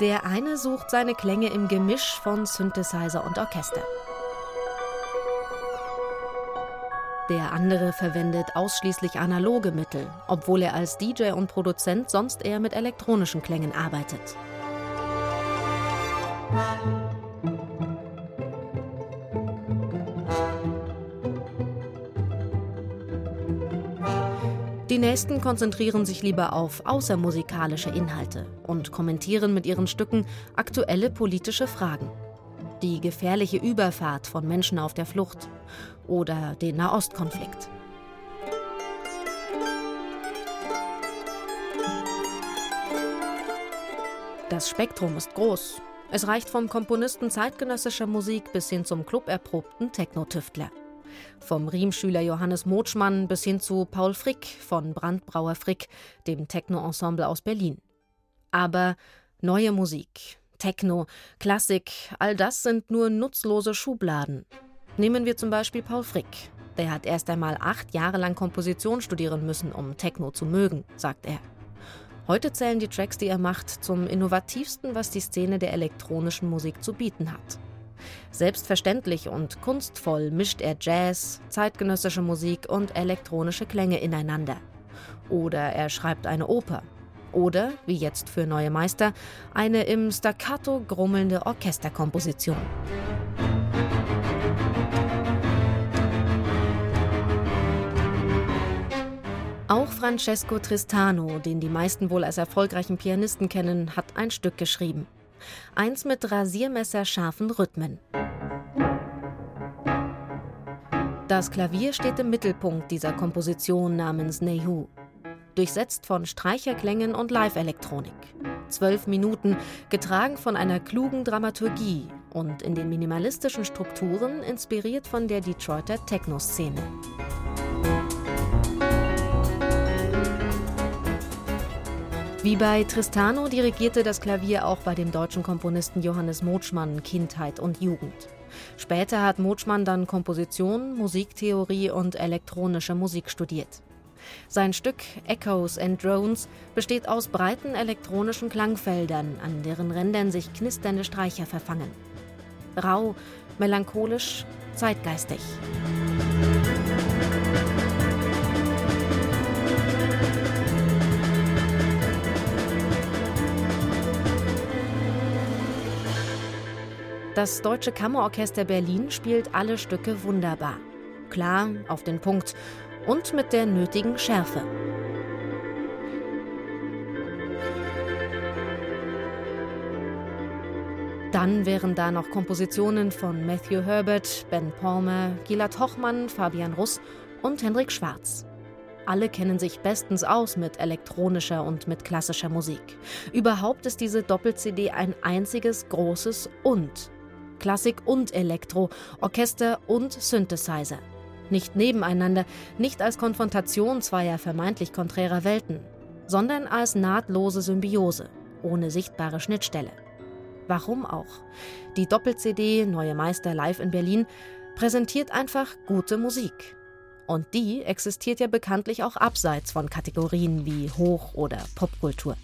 Der eine sucht seine Klänge im Gemisch von Synthesizer und Orchester. Der andere verwendet ausschließlich analoge Mittel, obwohl er als DJ und Produzent sonst eher mit elektronischen Klängen arbeitet. Die nächsten konzentrieren sich lieber auf außermusikalische Inhalte und kommentieren mit ihren Stücken aktuelle politische Fragen. Die gefährliche Überfahrt von Menschen auf der Flucht oder den Nahostkonflikt. Das Spektrum ist groß. Es reicht vom Komponisten zeitgenössischer Musik bis hin zum cluberprobten Techno-Tüftler. Vom Riemschüler Johannes Motschmann bis hin zu Paul Frick von Brandbrauer Frick, dem Techno-Ensemble aus Berlin. Aber neue Musik, Techno, Klassik, all das sind nur nutzlose Schubladen. Nehmen wir zum Beispiel Paul Frick. Der hat erst einmal acht Jahre lang Komposition studieren müssen, um Techno zu mögen, sagt er. Heute zählen die Tracks, die er macht, zum innovativsten, was die Szene der elektronischen Musik zu bieten hat. Selbstverständlich und kunstvoll mischt er Jazz, zeitgenössische Musik und elektronische Klänge ineinander. Oder er schreibt eine Oper. Oder, wie jetzt für neue Meister, eine im Staccato grummelnde Orchesterkomposition. Auch Francesco Tristano, den die meisten wohl als erfolgreichen Pianisten kennen, hat ein Stück geschrieben. Eins mit rasiermesserscharfen Rhythmen. Das Klavier steht im Mittelpunkt dieser Komposition namens Nehu. Durchsetzt von Streicherklängen und Live-Elektronik. Zwölf Minuten, getragen von einer klugen Dramaturgie und in den minimalistischen Strukturen inspiriert von der Detroiter Techno-Szene. Wie bei Tristano dirigierte das Klavier auch bei dem deutschen Komponisten Johannes Motschmann Kindheit und Jugend. Später hat Motschmann dann Komposition, Musiktheorie und elektronische Musik studiert. Sein Stück Echoes and Drones besteht aus breiten elektronischen Klangfeldern, an deren Rändern sich knisternde Streicher verfangen. Rau, melancholisch, zeitgeistig. Das Deutsche Kammerorchester Berlin spielt alle Stücke wunderbar. Klar, auf den Punkt und mit der nötigen Schärfe. Dann wären da noch Kompositionen von Matthew Herbert, Ben Palmer, Gilad Hochmann, Fabian Russ und Hendrik Schwarz. Alle kennen sich bestens aus mit elektronischer und mit klassischer Musik. Überhaupt ist diese Doppel-CD ein einziges großes Und Klassik und Elektro, Orchester und Synthesizer. Nicht nebeneinander, nicht als Konfrontation zweier vermeintlich konträrer Welten, sondern als nahtlose Symbiose, ohne sichtbare Schnittstelle. Warum auch? Die Doppel-CD Neue Meister live in Berlin präsentiert einfach gute Musik. Und die existiert ja bekanntlich auch abseits von Kategorien wie Hoch- oder Popkultur.